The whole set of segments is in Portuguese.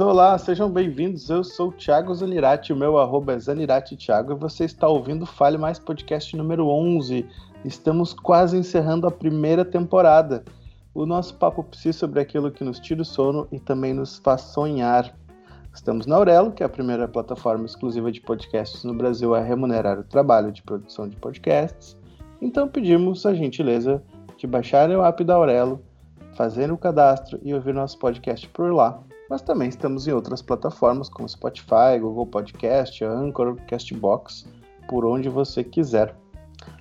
Olá, sejam bem-vindos. Eu sou o Thiago Zanirati, o meu arroba é Zanirati Thiago, e você está ouvindo Fale Mais Podcast número 11. Estamos quase encerrando a primeira temporada. O nosso papo precisa sobre aquilo que nos tira o sono e também nos faz sonhar. Estamos na Aurelo, que é a primeira plataforma exclusiva de podcasts no Brasil a remunerar o trabalho de produção de podcasts. Então pedimos a gentileza de baixarem o app da Aurelo, fazerem o cadastro e ouvir nosso podcast por lá mas também estamos em outras plataformas como Spotify, Google Podcast, Anchor, Castbox, por onde você quiser.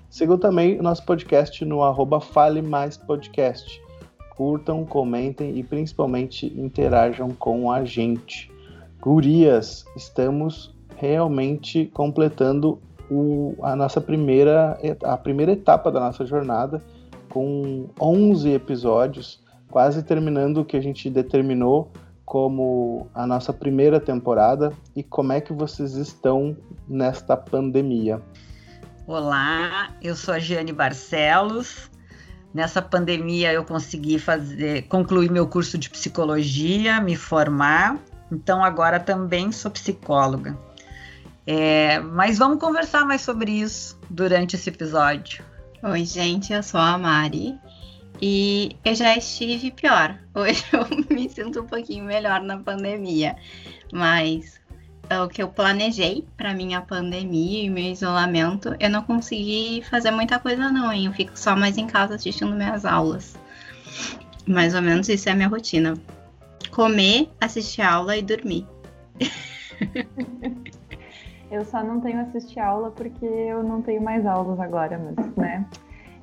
Sigam também o nosso podcast no arroba Fale Mais Podcast. Curtam, comentem e principalmente interajam com a gente. Gurias, estamos realmente completando o, a nossa primeira, a primeira etapa da nossa jornada com 11 episódios, quase terminando o que a gente determinou como a nossa primeira temporada e como é que vocês estão nesta pandemia. Olá, eu sou a Giane Barcelos. Nessa pandemia eu consegui fazer, concluir meu curso de psicologia, me formar. Então agora também sou psicóloga. É, mas vamos conversar mais sobre isso durante esse episódio. Oi, gente, eu sou a Mari e eu já estive pior. Hoje eu me sinto um pouquinho melhor na pandemia. Mas é o que eu planejei para minha pandemia e meu isolamento, eu não consegui fazer muita coisa não, hein? Eu fico só mais em casa assistindo minhas aulas. Mais ou menos isso é a minha rotina. Comer, assistir aula e dormir. eu só não tenho assistir aula porque eu não tenho mais aulas agora, mas, né?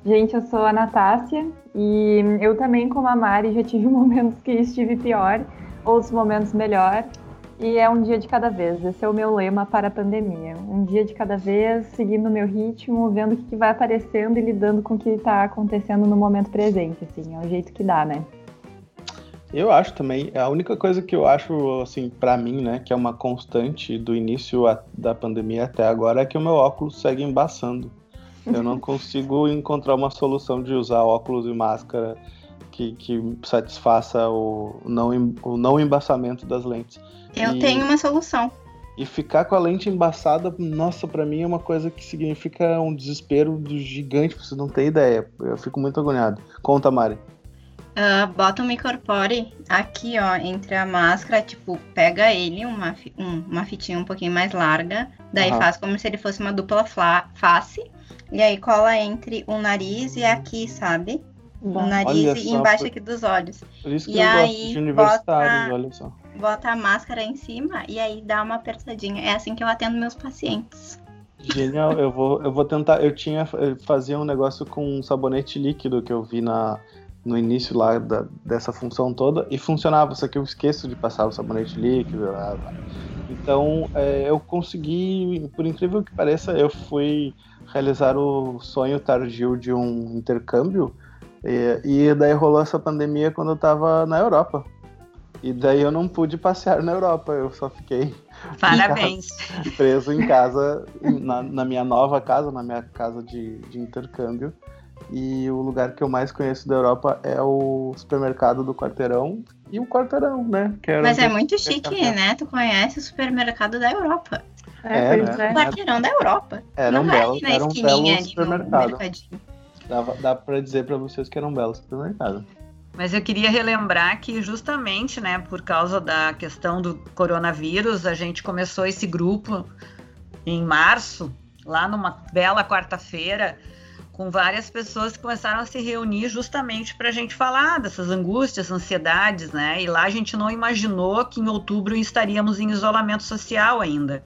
Gente, eu sou a Natácia e eu também, como a Mari, já tive momentos que estive pior, outros momentos melhor. E é um dia de cada vez. Esse é o meu lema para a pandemia. Um dia de cada vez, seguindo o meu ritmo, vendo o que vai aparecendo e lidando com o que está acontecendo no momento presente. Assim, é o jeito que dá, né? Eu acho também. A única coisa que eu acho, assim, para mim, né, que é uma constante do início da pandemia até agora, é que o meu óculos segue embaçando. Eu não consigo encontrar uma solução de usar óculos e máscara que, que satisfaça o não, o não embaçamento das lentes. Eu e, tenho uma solução. E ficar com a lente embaçada, nossa, para mim é uma coisa que significa um desespero gigante, você não tem ideia. Eu fico muito agoniado. Conta, Mari. Uh, bota o micropore aqui, ó, entre a máscara, tipo, pega ele, uma, um, uma fitinha um pouquinho mais larga, daí uhum. faz como se ele fosse uma dupla face, e aí cola entre o nariz e aqui, sabe? Bom. O nariz e embaixo por... aqui dos olhos. Por isso que e eu aí, gosto de universitários, bota, olha só. Bota a máscara em cima e aí dá uma apertadinha. É assim que eu atendo meus pacientes. Genial, eu vou, eu vou tentar. Eu tinha eu fazia um negócio com um sabonete líquido que eu vi na, no início lá da, dessa função toda e funcionava, só que eu esqueço de passar o sabonete líquido. Lá, lá. Então é, eu consegui, por incrível que pareça, eu fui realizar o sonho tardio de um intercâmbio. E, e daí rolou essa pandemia quando eu estava na Europa. E daí eu não pude passear na Europa, eu só fiquei Parabéns. Em casa, preso em casa, na, na, minha nova casa, na minha casa de, de intercâmbio. E o lugar que eu mais conheço da Europa é o supermercado do quarteirão e o quarteirão, né? Mas é muito chique, né? Tu conhece o supermercado da Europa. É, é, né? O quarteirão da Europa. Era um belo, era um belo supermercado. Dava, dá para dizer para vocês que era um belo supermercado. Mas eu queria relembrar que justamente, né, por causa da questão do coronavírus, a gente começou esse grupo em março, lá numa bela quarta-feira, com várias pessoas que começaram a se reunir justamente para a gente falar dessas angústias, ansiedades, né? E lá a gente não imaginou que em outubro estaríamos em isolamento social ainda.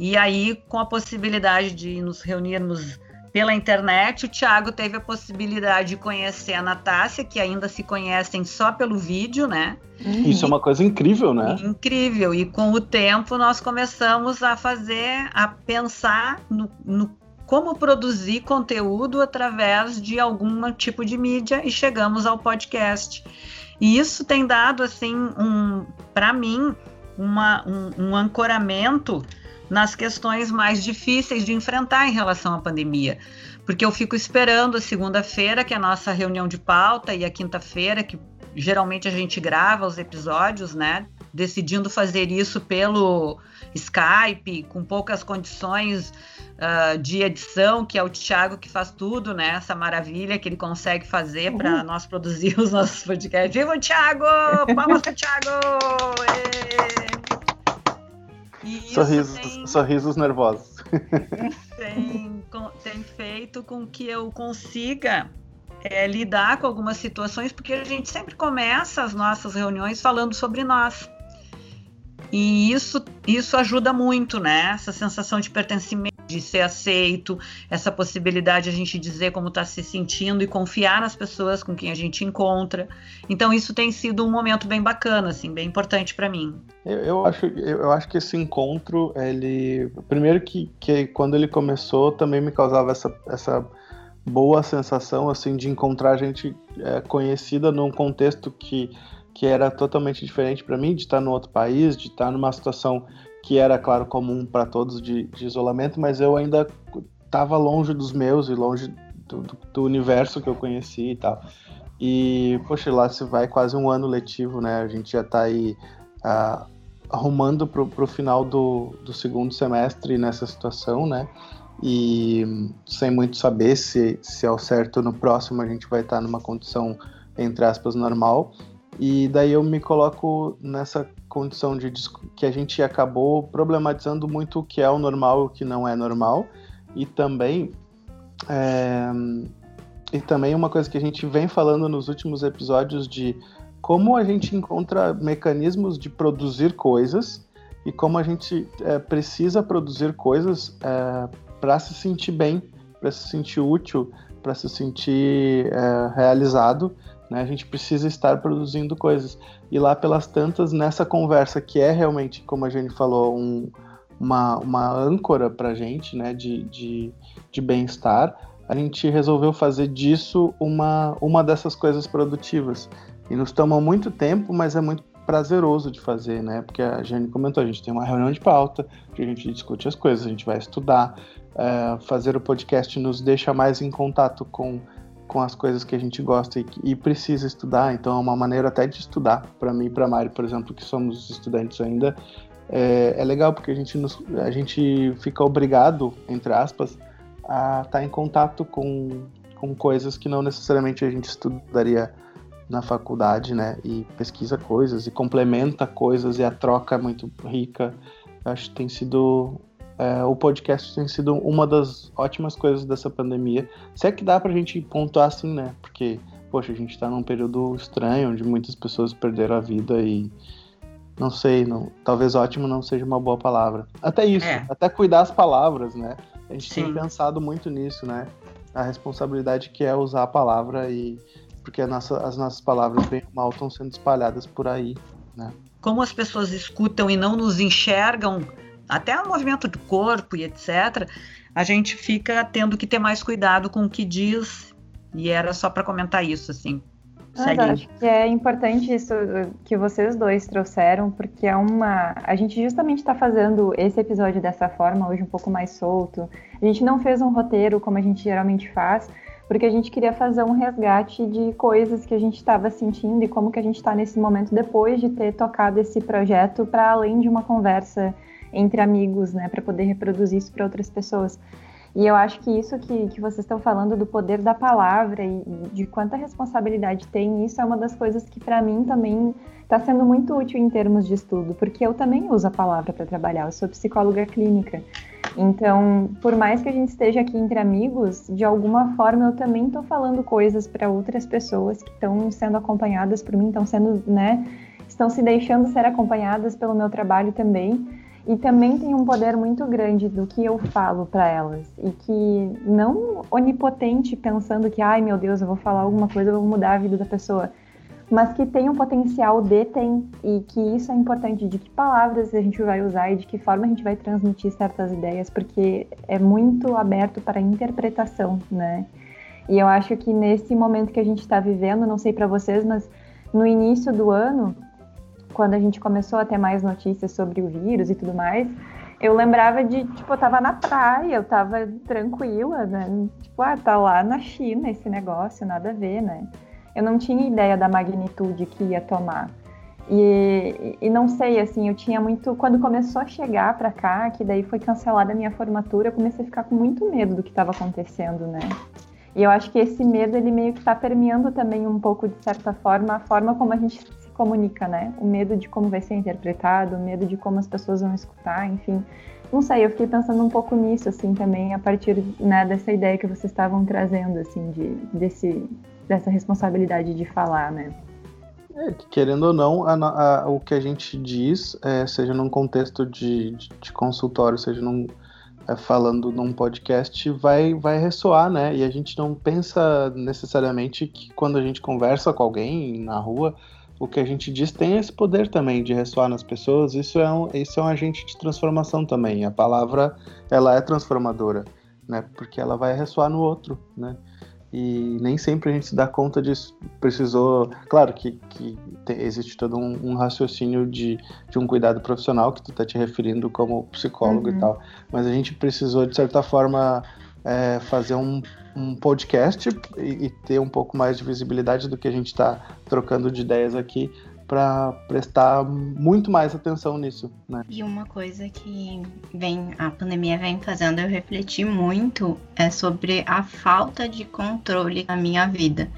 E aí, com a possibilidade de nos reunirmos pela internet, o Thiago teve a possibilidade de conhecer a Natácia, que ainda se conhecem só pelo vídeo, né? Isso é uma coisa incrível, né? Incrível. E com o tempo nós começamos a fazer, a pensar no, no como produzir conteúdo através de algum tipo de mídia e chegamos ao podcast. E isso tem dado, assim, um, para mim, uma, um, um ancoramento nas questões mais difíceis de enfrentar em relação à pandemia. Porque eu fico esperando a segunda-feira, que é a nossa reunião de pauta, e a quinta-feira, que geralmente a gente grava os episódios, né? Decidindo fazer isso pelo Skype, com poucas condições uh, de edição, que é o Thiago que faz tudo, né? Essa maravilha que ele consegue fazer uhum. para nós produzir os nossos podcasts. Viva o Thiago! Palmas pro Thiago! Sorrisos, tem, sorrisos nervosos. Tem, tem feito com que eu consiga é, lidar com algumas situações, porque a gente sempre começa as nossas reuniões falando sobre nós. E isso, isso ajuda muito, né? Essa sensação de pertencimento, de ser aceito, essa possibilidade de a gente dizer como está se sentindo e confiar nas pessoas com quem a gente encontra. Então isso tem sido um momento bem bacana, assim, bem importante para mim. Eu, eu, acho, eu acho que esse encontro, ele, primeiro que, que quando ele começou também me causava essa, essa boa sensação assim de encontrar gente é, conhecida num contexto que que era totalmente diferente para mim, de estar no outro país, de estar numa situação que era, claro, comum para todos de, de, isolamento, mas eu ainda estava longe dos meus e longe do, do, do, universo que eu conheci e tal. E, poxa, lá se vai quase um ano letivo, né? A gente já está aí uh, arrumando para o final do, do segundo semestre nessa situação, né? E sem muito saber se, se ao certo no próximo a gente vai estar numa condição, entre aspas, normal. E daí eu me coloco nessa condição de que a gente acabou problematizando muito o que é o normal e o que não é normal. E também é, e também uma coisa que a gente vem falando nos últimos episódios de como a gente encontra mecanismos de produzir coisas e como a gente é, precisa produzir coisas é, para se sentir bem, para se sentir útil, para se sentir realizado né? A gente precisa estar produzindo coisas. E lá pelas tantas, nessa conversa que é realmente, como a gente falou, um, uma, uma âncora para a gente né? de, de, de bem-estar, a gente resolveu fazer disso uma, uma dessas coisas produtivas. E nos toma muito tempo, mas é muito prazeroso de fazer, né? Porque a Jane comentou, a gente tem uma reunião de pauta, que a gente discute as coisas, a gente vai estudar. É, fazer o podcast nos deixa mais em contato com com as coisas que a gente gosta e, e precisa estudar. Então é uma maneira até de estudar. Para mim e para Mari, por exemplo, que somos estudantes ainda, é, é legal porque a gente, nos, a gente fica obrigado, entre aspas, a estar tá em contato com, com coisas que não necessariamente a gente estudaria na faculdade, né? E pesquisa coisas e complementa coisas e a troca é muito rica. Eu acho que tem sido é, o podcast tem sido uma das ótimas coisas dessa pandemia. Se é que dá pra gente pontuar assim, né? Porque, poxa, a gente tá num período estranho, onde muitas pessoas perderam a vida e. Não sei, não, talvez ótimo não seja uma boa palavra. Até isso, é. até cuidar as palavras, né? A gente Sim. tem pensado muito nisso, né? A responsabilidade que é usar a palavra e. Porque nossa, as nossas palavras, bem ou mal, estão sendo espalhadas por aí, né? Como as pessoas escutam e não nos enxergam até o movimento do corpo e etc., a gente fica tendo que ter mais cuidado com o que diz. E era só para comentar isso, assim. Mas acho que é importante isso que vocês dois trouxeram, porque é uma. A gente justamente está fazendo esse episódio dessa forma, hoje um pouco mais solto. A gente não fez um roteiro como a gente geralmente faz, porque a gente queria fazer um resgate de coisas que a gente estava sentindo e como que a gente está nesse momento depois de ter tocado esse projeto para além de uma conversa entre amigos, né, para poder reproduzir isso para outras pessoas. E eu acho que isso que, que vocês estão falando do poder da palavra e, de quanta responsabilidade tem, isso é uma das coisas que para mim também está sendo muito útil em termos de estudo, porque eu também uso a palavra para trabalhar, eu sou psicóloga clínica. Então, por mais que a gente esteja aqui entre amigos, de alguma forma eu também estou falando coisas para outras pessoas que estão sendo acompanhadas por mim, estão sendo, né, estão se deixando ser acompanhadas pelo meu trabalho também e também tem um poder muito grande do que eu falo para elas. E que não onipotente pensando que ai meu Deus eu vou falar alguma coisa eu vou mudar a vida da pessoa. Mas que tem um potencial de tem. E que isso é importante de que palavras a gente vai usar e de que forma a gente vai transmitir certas ideias porque é muito aberto para interpretação né? E eu acho que nesse momento que a gente está vivendo não sei para vocês mas no início do ano quando a gente começou a ter mais notícias sobre o vírus e tudo mais, eu lembrava de, tipo, eu tava na praia, eu tava tranquila, né? Tipo, ah, tá lá na China esse negócio, nada a ver, né? Eu não tinha ideia da magnitude que ia tomar. E, e não sei, assim, eu tinha muito. Quando começou a chegar para cá, que daí foi cancelada a minha formatura, eu comecei a ficar com muito medo do que estava acontecendo, né? E eu acho que esse medo, ele meio que está permeando também um pouco, de certa forma, a forma como a gente comunica, né? O medo de como vai ser interpretado, o medo de como as pessoas vão escutar, enfim. Não sei, eu fiquei pensando um pouco nisso, assim, também, a partir né, dessa ideia que vocês estavam trazendo, assim, de, desse, dessa responsabilidade de falar, né? É, querendo ou não, a, a, o que a gente diz, é, seja num contexto de, de, de consultório, seja num, é, falando num podcast, vai, vai ressoar, né? E a gente não pensa necessariamente que quando a gente conversa com alguém na rua, o que a gente diz tem esse poder também de ressoar nas pessoas. Isso é um, isso é um agente de transformação também. A palavra, ela é transformadora, né? Porque ela vai ressoar no outro, né? e nem sempre a gente se dá conta disso. Precisou, claro que, que existe todo um, um, raciocínio de, de um cuidado profissional que tu tá te referindo como psicólogo uhum. e tal, mas a gente precisou de certa forma é, fazer um, um podcast e, e, ter um pouco mais de visibilidade do que a gente está trocando de ideias aqui para prestar muito mais atenção nisso, né? E uma coisa que vem a pandemia vem fazendo eu refletir muito é sobre a falta de controle na minha vida,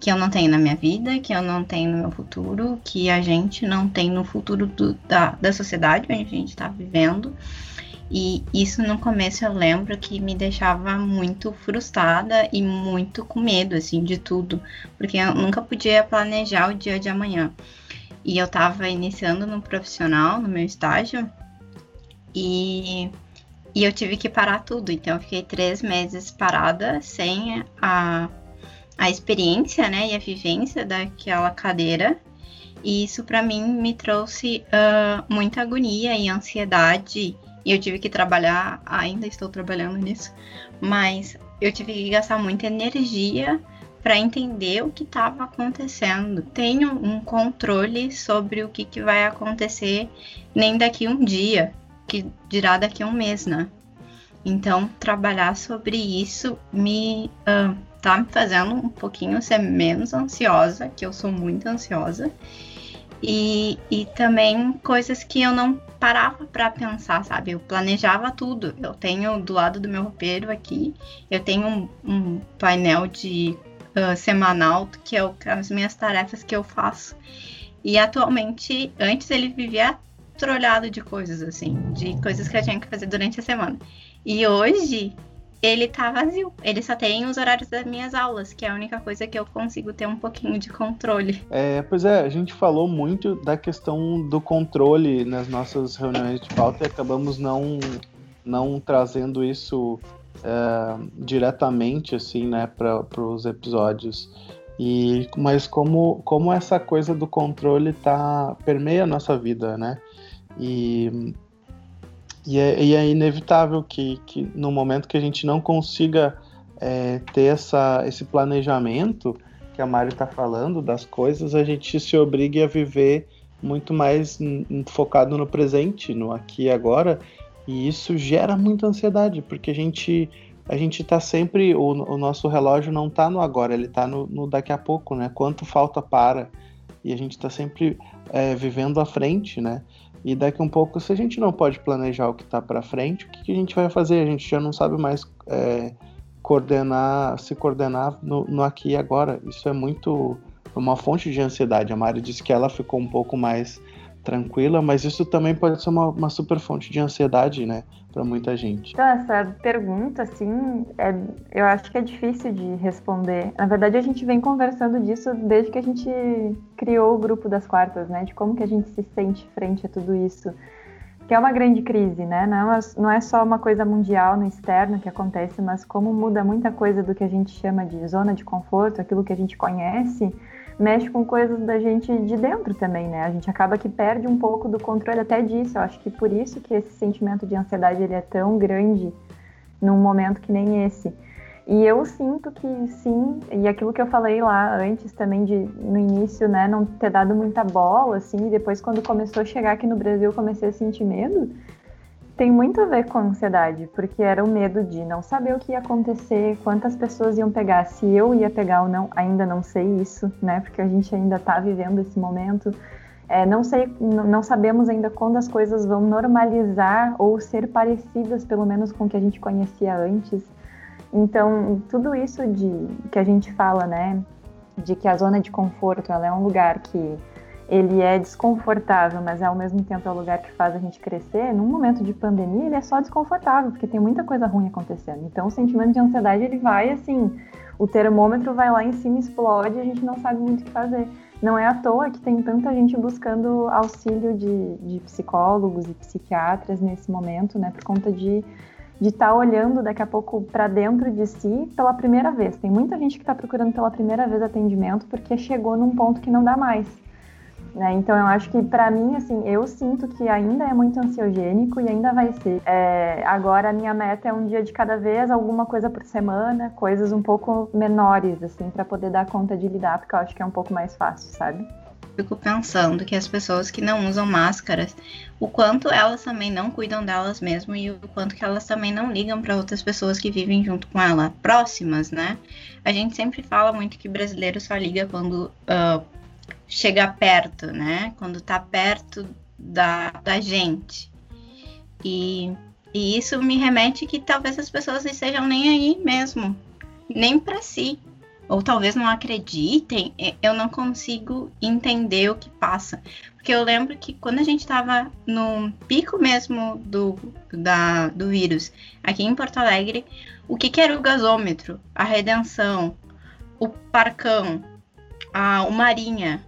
que eu não tenho na minha vida, que eu não tenho no meu futuro, que a gente não tem no futuro do, da, da sociedade onde a gente está vivendo. E isso no começo eu lembro que me deixava muito frustrada e muito com medo, assim, de tudo, porque eu nunca podia planejar o dia de amanhã e eu estava iniciando no profissional, no meu estágio, e, e eu tive que parar tudo. Então, eu fiquei três meses parada, sem a, a experiência né, e a vivência daquela cadeira. E isso, para mim, me trouxe uh, muita agonia e ansiedade. E eu tive que trabalhar, ainda estou trabalhando nisso, mas eu tive que gastar muita energia para entender o que estava acontecendo. Tenho um controle sobre o que, que vai acontecer nem daqui um dia, que dirá daqui um mês, né? Então, trabalhar sobre isso me uh, tá me fazendo um pouquinho ser menos ansiosa, que eu sou muito ansiosa. E, e também coisas que eu não parava para pensar, sabe? Eu planejava tudo. Eu tenho do lado do meu roupeiro aqui, eu tenho um, um painel de uh, semanal, que é as minhas tarefas que eu faço. E atualmente, antes ele vivia trolhado de coisas, assim, de coisas que eu tinha que fazer durante a semana. E hoje ele tá vazio. Ele só tem os horários das minhas aulas, que é a única coisa que eu consigo ter um pouquinho de controle. É, pois é, a gente falou muito da questão do controle nas nossas reuniões de pauta e acabamos não, não trazendo isso é, diretamente assim, né, para os episódios. E mas como como essa coisa do controle tá permeia a nossa vida, né? E e é, e é inevitável que, que no momento que a gente não consiga é, ter essa, esse planejamento que a Mari está falando das coisas, a gente se obrigue a viver muito mais focado no presente, no aqui e agora, e isso gera muita ansiedade, porque a gente a gente tá sempre o, o nosso relógio não tá no agora, ele tá no, no, daqui a pouco, né? Quanto falta para e a gente tá sempre é, vivendo à frente, né? E daqui um pouco, se a gente não pode planejar o que tá para frente, o que, que, a gente vai fazer? A gente já não sabe mais é, coordenar, se coordenar no, no aqui e agora. Isso é muito uma fonte de ansiedade. A Mari disse que ela ficou um pouco mais tranquila, mas isso também pode ser uma, uma super fonte de ansiedade, né, para muita gente. Então, essa pergunta, assim, é, eu acho que é difícil de responder. Na verdade, a gente vem conversando disso desde que a gente criou o grupo das quartas, né, de como que a gente se sente frente a tudo isso. Que é uma grande crise, né? Não é, não é só uma coisa mundial no externo que acontece, mas como muda muita coisa do que a gente chama de zona de conforto, aquilo que a gente conhece, mexe com coisas da gente de dentro também, né? A gente acaba que perde um pouco do controle até disso. Eu acho que por isso que esse sentimento de ansiedade ele é tão grande num momento que nem esse. E eu sinto que sim, e aquilo que eu falei lá antes também de no início, né, não ter dado muita bola assim, e depois quando começou a chegar aqui no Brasil, comecei a sentir medo tem muito a ver com a ansiedade, porque era o medo de não saber o que ia acontecer, quantas pessoas iam pegar, se eu ia pegar ou não, ainda não sei isso, né? Porque a gente ainda tá vivendo esse momento. É, não sei, não sabemos ainda quando as coisas vão normalizar ou ser parecidas, pelo menos com o que a gente conhecia antes. Então, tudo isso de que a gente fala, né, de que a zona de conforto ela é um lugar que ele é desconfortável, mas ao mesmo tempo é o lugar que faz a gente crescer. Num momento de pandemia, ele é só desconfortável, porque tem muita coisa ruim acontecendo. Então, o sentimento de ansiedade ele vai assim, o termômetro vai lá em cima, explode, a gente não sabe muito o que fazer. Não é à toa que tem tanta gente buscando auxílio de, de psicólogos e psiquiatras nesse momento, né, por conta de de estar tá olhando daqui a pouco para dentro de si pela primeira vez. Tem muita gente que está procurando pela primeira vez atendimento porque chegou num ponto que não dá mais. Né? Então eu acho que para mim, assim, eu sinto que ainda é muito ansiogênico e ainda vai ser. É, agora a minha meta é um dia de cada vez, alguma coisa por semana, coisas um pouco menores, assim, para poder dar conta de lidar, porque eu acho que é um pouco mais fácil, sabe? Fico pensando que as pessoas que não usam máscaras, o quanto elas também não cuidam delas mesmas e o quanto que elas também não ligam para outras pessoas que vivem junto com ela, próximas, né? A gente sempre fala muito que brasileiro só liga quando uh, chega perto, né? Quando tá perto da, da gente. E, e isso me remete que talvez as pessoas estejam nem aí mesmo, nem para si. Ou talvez não acreditem, eu não consigo entender o que passa. Porque eu lembro que quando a gente estava no pico mesmo do, da, do vírus, aqui em Porto Alegre, o que, que era o gasômetro, a redenção, o parcão, a, o marinha,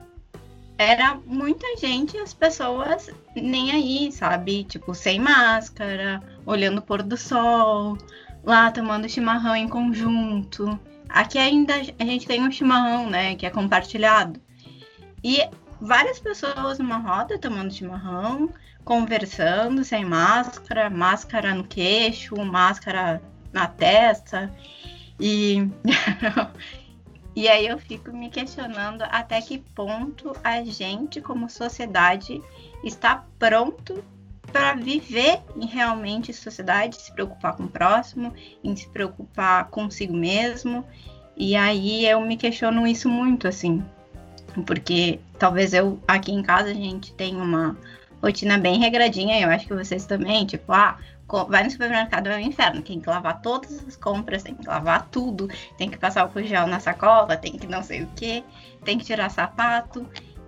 era muita gente, as pessoas nem aí, sabe? Tipo, sem máscara, olhando o pôr do sol, lá tomando chimarrão em conjunto. Aqui ainda a gente tem um chimarrão, né, que é compartilhado. E várias pessoas numa roda tomando chimarrão, conversando sem máscara, máscara no queixo, máscara na testa. E E aí eu fico me questionando até que ponto a gente, como sociedade, está pronto para viver em realmente sociedade, se preocupar com o próximo, em se preocupar consigo mesmo. E aí eu me questiono isso muito, assim. Porque talvez eu aqui em casa a gente tenha uma rotina bem regradinha, eu acho que vocês também, tipo, ah, vai no supermercado é um inferno. Tem que lavar todas as compras, tem que lavar tudo, tem que passar o gel na sacola, tem que não sei o que, tem que tirar sapato.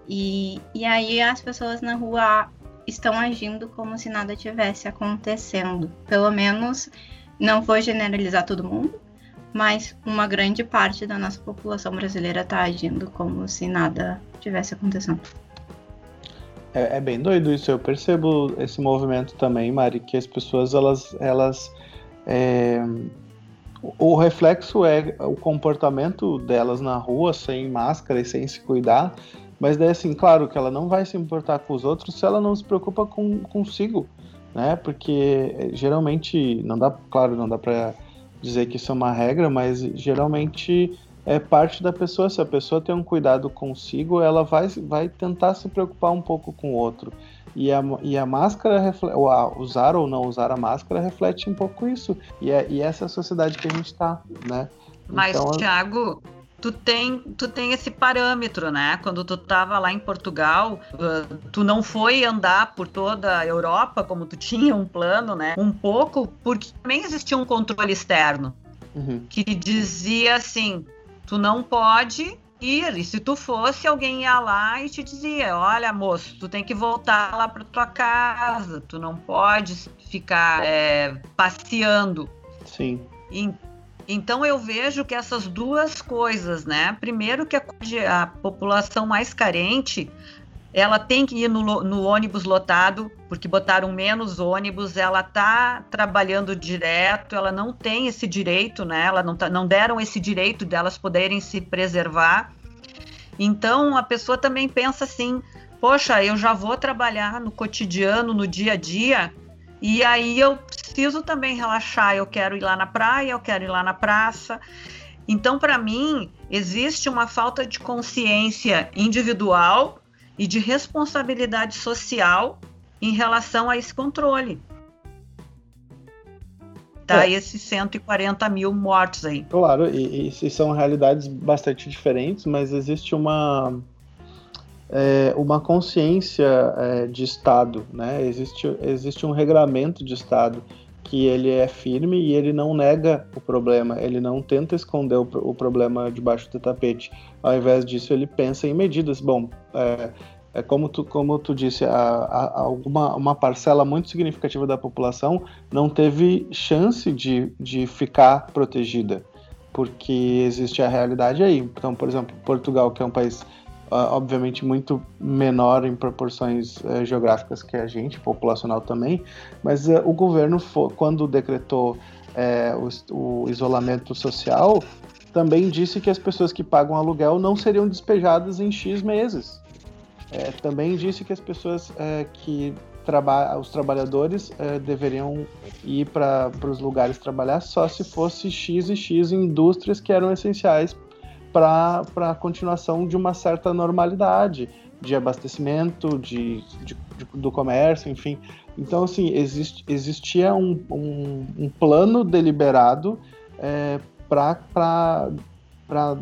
E, e aí as pessoas na rua estão agindo como se nada tivesse acontecendo. Pelo menos, não vou generalizar todo mundo, mas uma grande parte da nossa população brasileira está agindo como se nada tivesse acontecendo. É, é, bem doido isso. Eu percebo esse movimento também, Mari, que as pessoas elas, elas é, o reflexo é o comportamento delas na rua sem máscara e sem se cuidar. Mas daí, assim, claro que ela não vai se importar com os outros se ela não se preocupa com consigo, né? Porque é, geralmente, não dá, claro, não dá para dizer que isso é uma regra, mas geralmente é parte da pessoa. Se a pessoa tem um cuidado consigo, ela vai, vai tentar se preocupar um pouco com o outro. E a, e a máscara, ou a, usar ou não usar a máscara, reflete um pouco isso. E, é, e essa é a sociedade que a gente está, né? Mas, então, Thiago, tu tem, tu tem esse parâmetro, né? Quando tu estava lá em Portugal, tu não foi andar por toda a Europa como tu tinha um plano, né? Um pouco, porque também existia um controle externo. Uhum. Que dizia assim: Tu não pode ir. E se tu fosse, alguém ia lá e te dizia: Olha, moço, tu tem que voltar lá para tua casa. Tu não pode ficar é, passeando. Sim. E, então eu vejo que essas duas coisas, né? Primeiro que a, a população mais carente ela tem que ir no, no, ônibus lotado, porque botaram menos ônibus, ela está trabalhando direto, ela não tem esse direito, né? Ela não, tá, não deram esse direito delas poderem se preservar. Então a pessoa também pensa assim: poxa, eu já vou trabalhar no cotidiano, no dia a dia, e aí eu preciso também relaxar. Eu quero ir lá na praia, eu quero ir lá na praça. Então, para mim, existe uma falta de consciência individual e de responsabilidade social em relação a esse controle. Tá, é. esses 140 mil mortos aí. Claro, e, e, são realidades bastante diferentes, mas existe uma. é, uma consciência é, de Estado, né? Existe, existe um regramento de Estado que ele é firme e ele não nega o problema, ele não tenta esconder o, o problema debaixo do tapete. Ao invés disso, ele pensa em medidas. Bom, é, é como, tu, como tu disse, a, a, alguma, uma parcela muito significativa da população não teve chance de, de ficar protegida, porque existe a realidade aí. Então, por exemplo, Portugal, que é um país obviamente muito menor em proporções uh, geográficas que a gente, populacional também, mas uh, o governo, quando decretou uh, o, o, isolamento social, também disse que as pessoas que pagam aluguel não seriam despejadas em X meses. também disse que as pessoas que trabalham, os trabalhadores deveriam ir para os lugares trabalhar só se fosse X e X indústrias que eram essenciais para a continuação de uma certa normalidade de abastecimento, de, de, de, do comércio, enfim. Então, assim, exist, existia um, um, um, plano deliberado é, para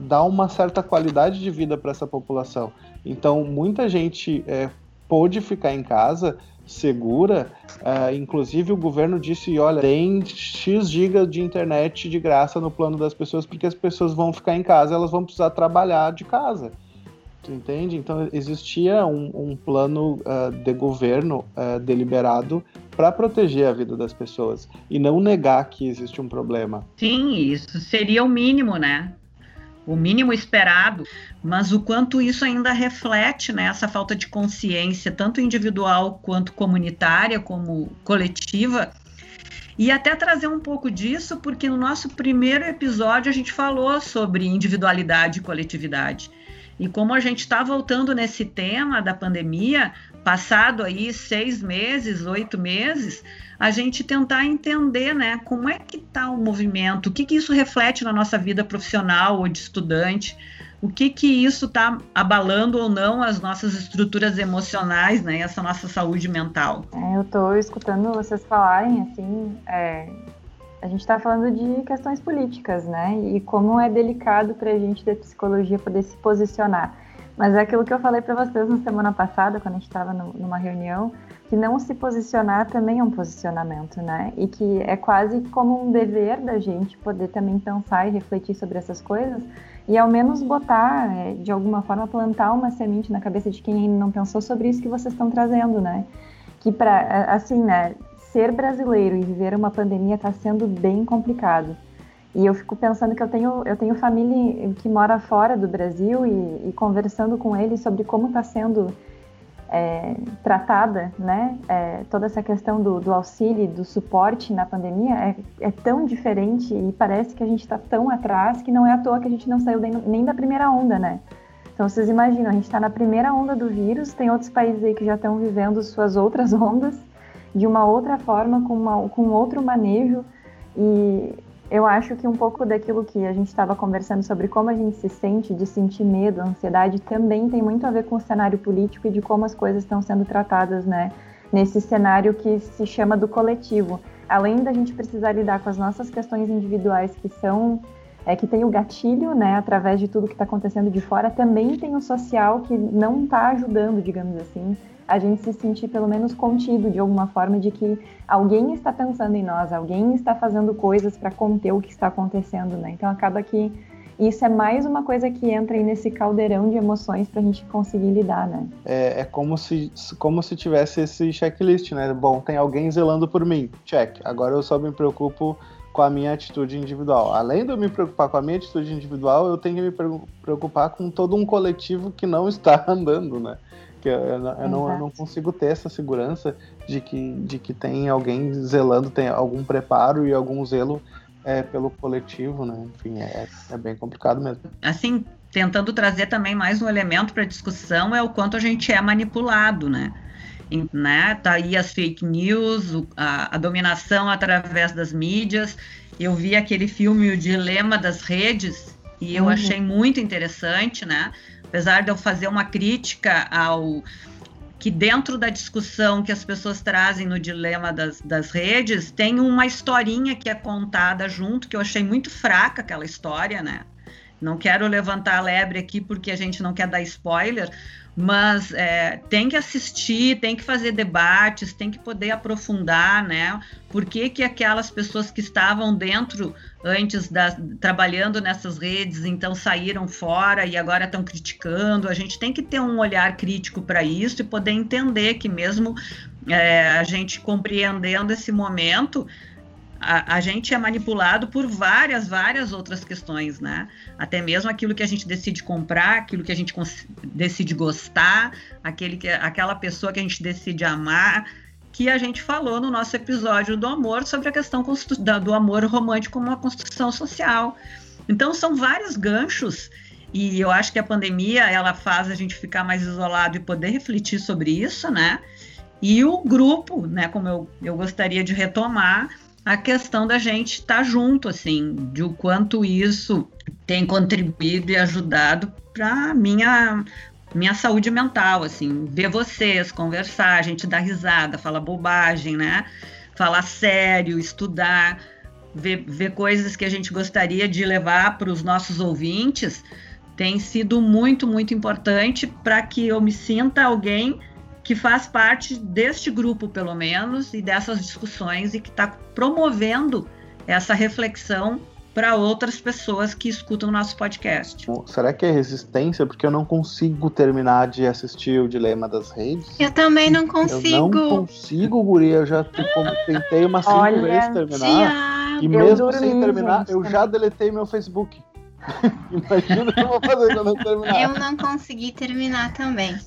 dar uma certa qualidade de vida para essa população. Então, muita gente é, pôde ficar em casa segura. Uh, inclusive, o governo disse: olha, tem X gigas de internet de graça no plano das pessoas, porque as pessoas vão ficar em casa, elas vão precisar trabalhar de casa. Tu entende? Então, existia um, um plano uh, de governo uh, deliberado para proteger a vida das pessoas e não negar que existe um problema. Sim, isso seria o mínimo, né? O mínimo esperado, mas o quanto isso ainda reflete né, essa falta de consciência, tanto individual quanto comunitária, como coletiva. E até trazer um pouco disso, porque no nosso primeiro episódio a gente falou sobre individualidade e coletividade. E como a gente está voltando nesse tema da pandemia, passado aí seis meses, oito meses, a gente tentar entender, né, como é que está o movimento, o que, que isso reflete na nossa vida profissional ou de estudante, o que que isso está abalando ou não as nossas estruturas emocionais, né, essa nossa saúde mental. É, eu estou escutando vocês falarem, assim, é, a gente está falando de questões políticas, né, e como é delicado para a gente da psicologia poder se posicionar. Mas é aquilo que eu falei para vocês na semana passada, quando a gente estava numa reunião, que não se posicionar também é um posicionamento, né? E que é quase como um dever da gente poder também pensar e refletir sobre essas coisas e ao menos botar, é, de alguma forma, plantar uma semente na cabeça de quem ainda não pensou sobre isso que vocês estão trazendo, né? Que para, assim, né, ser brasileiro e viver uma pandemia está sendo bem complicado. E eu fico pensando que eu tenho, eu tenho família que mora fora do Brasil e, e conversando com eles sobre como está sendo é, tratada, né? É, toda essa questão do, do auxílio, do suporte na pandemia é, é, tão diferente e parece que a gente está tão atrás que não é à toa que a gente não saiu nem da primeira onda, né? Então vocês imaginam, a gente está na primeira onda do vírus, tem outros países aí que já estão vivendo suas outras ondas de uma outra forma, com, uma, com outro manejo e eu acho que um pouco daquilo que a gente estava conversando sobre como a gente se sente, de sentir medo, ansiedade, também tem muito a ver com o cenário político e de como as coisas estão sendo tratadas, né? Nesse cenário que se chama do coletivo. Além da gente precisar lidar com as nossas questões individuais que são é que tem o gatilho, né, através de tudo que está acontecendo de fora, também tem o social que não está ajudando, digamos assim, a gente se sentir pelo menos contido de alguma forma de que alguém está pensando em nós, alguém está fazendo coisas para conter o que está acontecendo, né? Então acaba que isso é mais uma coisa que entra aí nesse caldeirão de emoções para a gente conseguir lidar, né? É, é, como se como se tivesse esse checklist, né? Bom, tem alguém zelando por mim, check. Agora eu só me preocupo com a minha atitude individual. Além de eu me preocupar com a minha atitude individual, eu tenho que me preocupar com todo um coletivo que não está andando, né? que eu, eu, eu não, eu não consigo ter essa segurança de que, de que tem alguém zelando, tem algum preparo e algum zelo é, pelo coletivo, né? Enfim, é, é bem complicado mesmo. Assim, tentando trazer também mais um elemento para a discussão é o quanto a gente é manipulado, né? Né? Tá aí as fake news, a, a, dominação através das mídias. Eu vi aquele filme O Dilema das Redes e eu uhum. achei muito interessante, né? apesar de eu fazer uma crítica ao que dentro da discussão que as pessoas trazem no dilema das, das redes, tem uma historinha que é contada junto, que eu achei muito fraca aquela história, né? Não quero levantar a lebre aqui porque a gente não quer dar spoiler, mas é, tem que assistir, tem que fazer debates, tem que poder aprofundar, né? Por que, que aquelas pessoas que estavam dentro antes da, trabalhando nessas redes, então saíram fora e agora estão criticando? A gente tem que ter um olhar crítico para isso e poder entender que mesmo é, a gente compreendendo esse momento, a, a, gente é manipulado por várias, várias outras questões, né? Até mesmo aquilo que a gente decide comprar, aquilo que a gente decide gostar, aquele que, aquela pessoa que a gente decide amar, que a gente falou no nosso episódio do amor sobre a questão do amor romântico como uma construção social. Então são vários ganchos e eu acho que a pandemia ela faz a gente ficar mais isolado e poder refletir sobre isso, né? E o grupo, né, como eu, eu gostaria de retomar, a questão da gente estar tá junto, assim, de o quanto isso tem contribuído e ajudado para minha minha saúde mental, assim, ver vocês, conversar, a gente dar risada, falar bobagem, né? Falar sério, estudar, ver, ver coisas que a gente gostaria de levar para os nossos ouvintes, tem sido muito, muito importante para que eu me sinta alguém que faz parte deste grupo, pelo menos, e dessas discussões e que está promovendo essa reflexão para outras pessoas que escutam o nosso podcast. Será que é resistência? Porque eu não consigo terminar de assistir o Dilema das Redes. Eu também não consigo. Eu não consigo, Guria. Eu já tentei umas cinco Olha, vezes terminar. e mesmo sem terminar, eu já deletei meu Facebook. Imagina o que eu vou fazer quando eu terminar. Eu não consegui terminar também.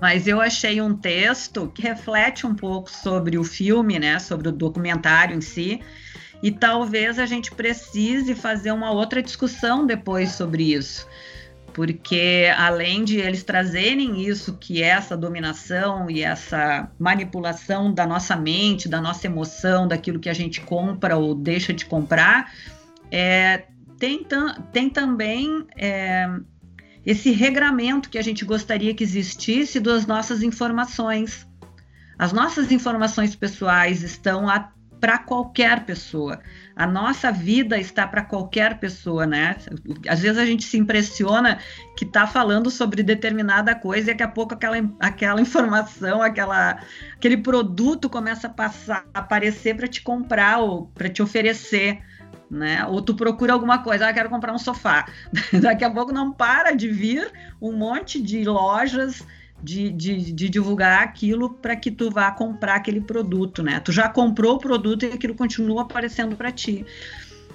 Mas eu achei um texto que reflete um pouco sobre o filme, né, sobre o documentário em si, e talvez a gente precise fazer uma outra discussão depois sobre isso. Porque além de eles trazerem isso, que é essa dominação e essa manipulação da nossa mente, da nossa emoção, daquilo que a gente compra ou deixa de comprar, é, tem, tem também é, esse regramento que a gente gostaria que existisse das nossas informações. As nossas informações pessoais estão para qualquer pessoa. A nossa vida está para qualquer pessoa, né? Às vezes a gente se impressiona que está falando sobre determinada coisa e daqui a pouco aquela, aquela informação, aquela, aquele produto começa a passar, a aparecer para te comprar ou para te oferecer né? Ou tu procura alguma coisa, ah, quero comprar um sofá. Daqui a pouco não para de vir um monte de lojas de, de, de divulgar aquilo para que tu vá comprar aquele produto, né? Tu já comprou o produto e aquilo continua aparecendo para ti.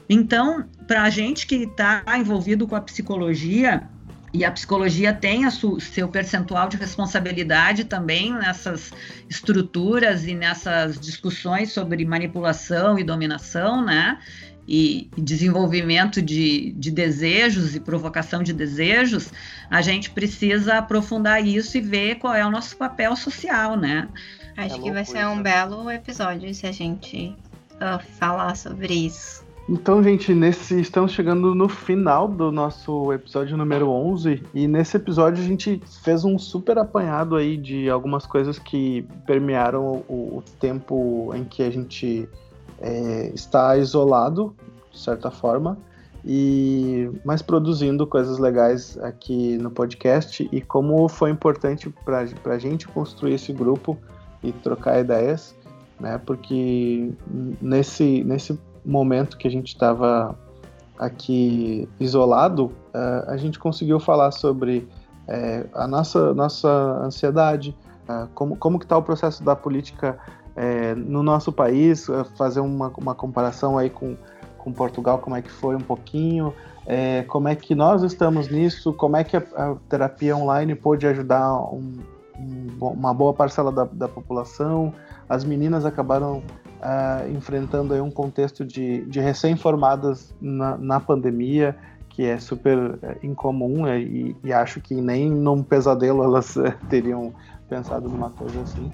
Então, para a gente que está envolvido com a psicologia, e a psicologia tem a su, seu percentual de responsabilidade também nessas estruturas e nessas discussões sobre manipulação e dominação, né? E desenvolvimento de, de desejos e provocação de desejos, a gente precisa aprofundar isso e ver qual é o nosso papel social, né? Acho é que vai ser um belo episódio se a gente uh, falar sobre isso. Então, gente, nesse estamos chegando no final do nosso episódio número 11 e nesse episódio a gente fez um super apanhado aí de algumas coisas que permearam o, o tempo em que a gente é, está isolado, de certa forma, e mas produzindo coisas legais aqui no podcast e como foi importante para a gente construir esse grupo e trocar ideias, né? Porque nesse, nesse momento que a gente estava aqui isolado, uh, a gente conseguiu falar sobre uh, a nossa, nossa ansiedade, uh, como, como que está o processo da política é, no nosso país, é, fazer uma, uma comparação aí com, com Portugal, como é que foi um pouquinho, é, como é que nós estamos nisso, como é que a, a terapia online pôde ajudar um, um, uma boa parcela da, da, população. As meninas acabaram uh, enfrentando aí um contexto de, de recém-formadas na, na pandemia, que é super é, incomum é, e, e, acho que nem num pesadelo elas é, teriam pensado numa coisa assim.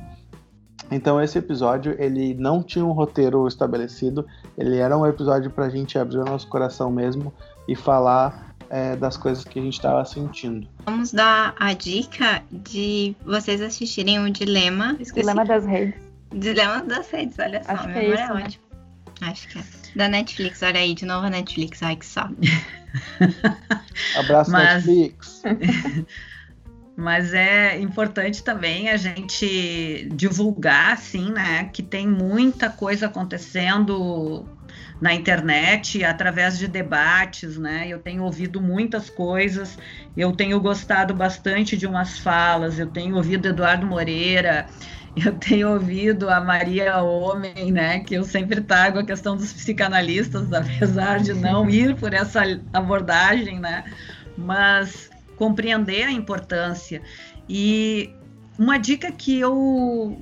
Então esse episódio ele não tinha um roteiro estabelecido, ele era um episódio para a gente abrir o nosso coração mesmo e falar é, das coisas que a gente estava sentindo. Vamos dar a dica de vocês assistirem o Dilema. Esqueci. Dilema das Redes. Dilema das Redes, olha só, Acho que é, isso, é ótimo. Acho que é. Da Netflix, olha aí, de novo a Netflix, ai que só. Abraço, Mas... Netflix. Mas é importante também a gente divulgar, assim, né, que tem muita coisa acontecendo na internet através de debates, né? Eu tenho ouvido muitas coisas, eu tenho gostado bastante de umas falas, eu tenho ouvido Eduardo Moreira, eu tenho ouvido a Maria Homem, né? Que eu sempre trago a questão dos psicanalistas, apesar de não ir por essa abordagem, né? Mas compreender a importância. E uma dica que eu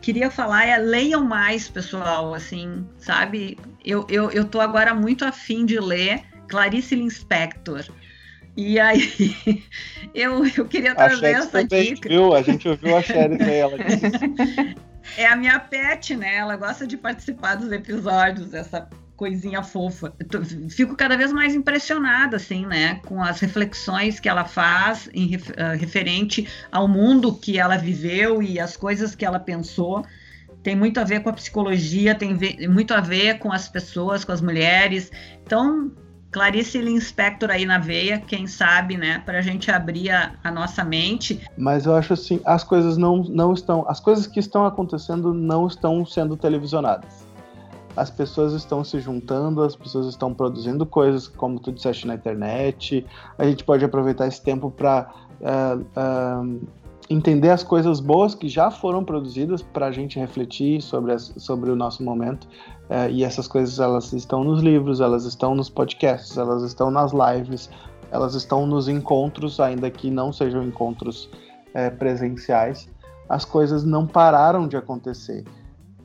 queria falar é leiam mais, pessoal, assim, sabe? Eu, eu, eu tô agora muito afim de ler Clarice Lispector. E aí, eu, eu queria trazer essa dica. Viu? A gente ouviu a Sherry ela disse. É a minha pet, né? Ela gosta de participar dos episódios, essa coisinha fofa. Fico cada vez mais impressionada, assim, né, com as reflexões que ela faz em uh, referente ao mundo que ela viveu e as coisas que ela pensou. Tem muito a ver com a psicologia, tem muito a ver com as pessoas, com as mulheres. Então, Clarice Linspector aí na veia, quem sabe, né, para a gente abrir a, a, nossa mente. Mas eu acho assim, as coisas não, não estão, as coisas que estão acontecendo não estão sendo televisionadas as pessoas estão se juntando, as pessoas estão produzindo coisas, como tu disseste na internet. A gente pode aproveitar esse tempo para uh, é, uh, é, entender as coisas boas que já foram produzidas para a gente refletir sobre, as, sobre o nosso momento. Uh, e essas coisas elas estão nos livros, elas estão nos podcasts, elas estão nas lives, elas estão nos encontros, ainda que não sejam encontros presenciais. As coisas não pararam de acontecer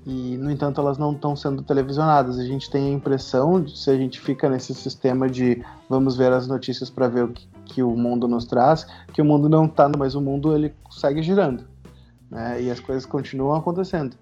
e no entanto elas não estão sendo televisionadas. A gente tem a impressão, de, se a gente fica nesse sistema de vamos ver as notícias para ver o que, que, o mundo nos traz, que o mundo não está, mas o mundo ele segue girando, né? E as coisas continuam acontecendo.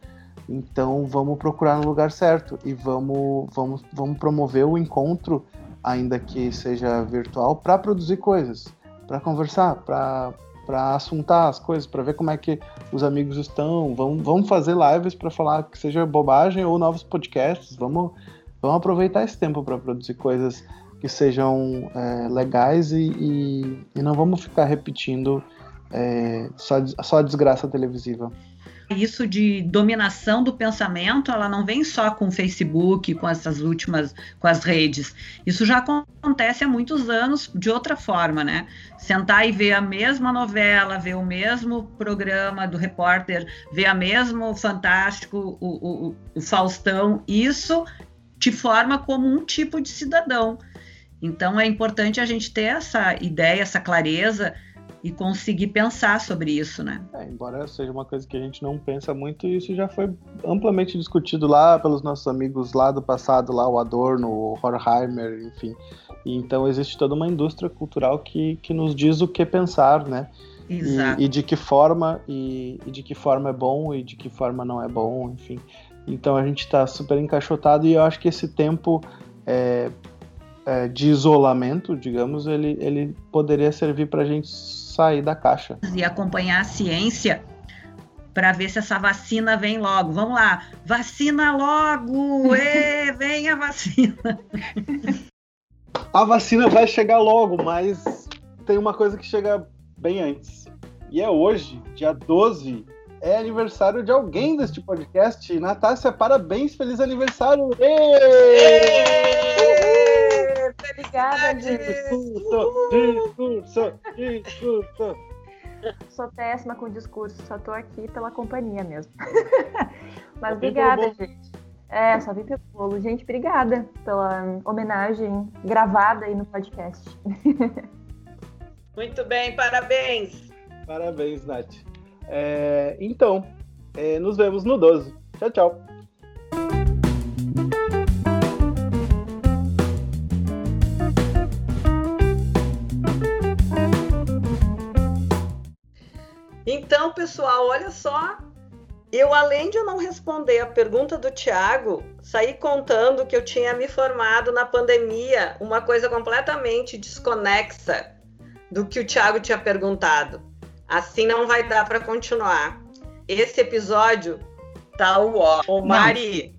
Então vamos procurar no lugar certo e vamos vamos vamos promover o encontro, ainda que seja virtual, para produzir coisas, para conversar, para para assuntar as coisas, para ver como é que os amigos estão. Vamos, vamos fazer lives para falar que seja bobagem ou novos podcasts. Vamos, vamos aproveitar esse tempo para produzir coisas que sejam é, legais e, e, e, não vamos ficar repetindo é, só, só desgraça televisiva isso de dominação do pensamento, ela não vem só com o Facebook, com essas últimas, com as redes. Isso já acontece há muitos anos de outra forma, né? Sentar e ver a mesma novela, ver o mesmo programa do repórter, ver a mesmo Fantástico, o, o, o Faustão, isso te forma como um tipo de cidadão. Então é importante a gente ter essa ideia, essa clareza e conseguir pensar sobre isso, né? É, embora seja uma coisa que a gente não pensa muito, isso já foi amplamente discutido lá pelos nossos amigos lá do passado, lá o Adorno, o Horkheimer, enfim. E, então existe toda uma indústria cultural que, que nos diz o que pensar, né? Exato. E, e de que forma e, e, de que forma é bom e de que forma não é bom, enfim. Então a gente está super encaixotado e eu acho que esse tempo é, é, de isolamento, digamos, ele, ele poderia servir para a gente sair da caixa. E acompanhar a ciência para ver se essa vacina vem logo. Vamos lá, vacina logo! Ê, vem a vacina! A vacina vai chegar logo, mas tem uma coisa que chega bem antes. E é hoje, dia 12, é aniversário de alguém deste podcast. Natácia, parabéns, feliz aniversário! Obrigada, Discurso, discurso, discurso. Sou péssima com discurso, só tô aqui pela companhia mesmo. Mas obrigada, gente. É, só vim pelo bolo. Gente, obrigada pela homenagem gravada aí no podcast. Muito bem, parabéns. Parabéns, Nath. É, então, é, nos vemos no 12. Tchau, tchau. Então, pessoal, olha só. Eu, além de eu não responder a pergunta do Tiago, saí contando que eu tinha me formado na pandemia, uma coisa completamente desconexa do que o Tiago tinha perguntado. Assim não vai dar para continuar. Esse episódio tá o ó. Ô, Mari.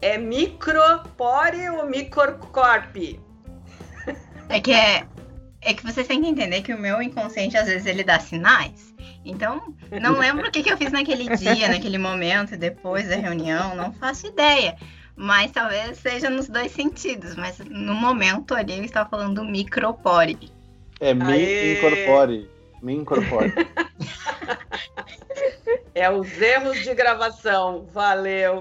É micropore ou microcorp? É que é, é que vocês têm que entender que o meu inconsciente às vezes ele dá sinais. Então, não lembro o que, que eu fiz naquele dia, naquele momento, depois da reunião, não faço ideia. Mas talvez seja nos dois sentidos. Mas no momento ali ele estava falando micropore. É me Aê! incorpore. Me incorpore. É os erros de gravação. Valeu.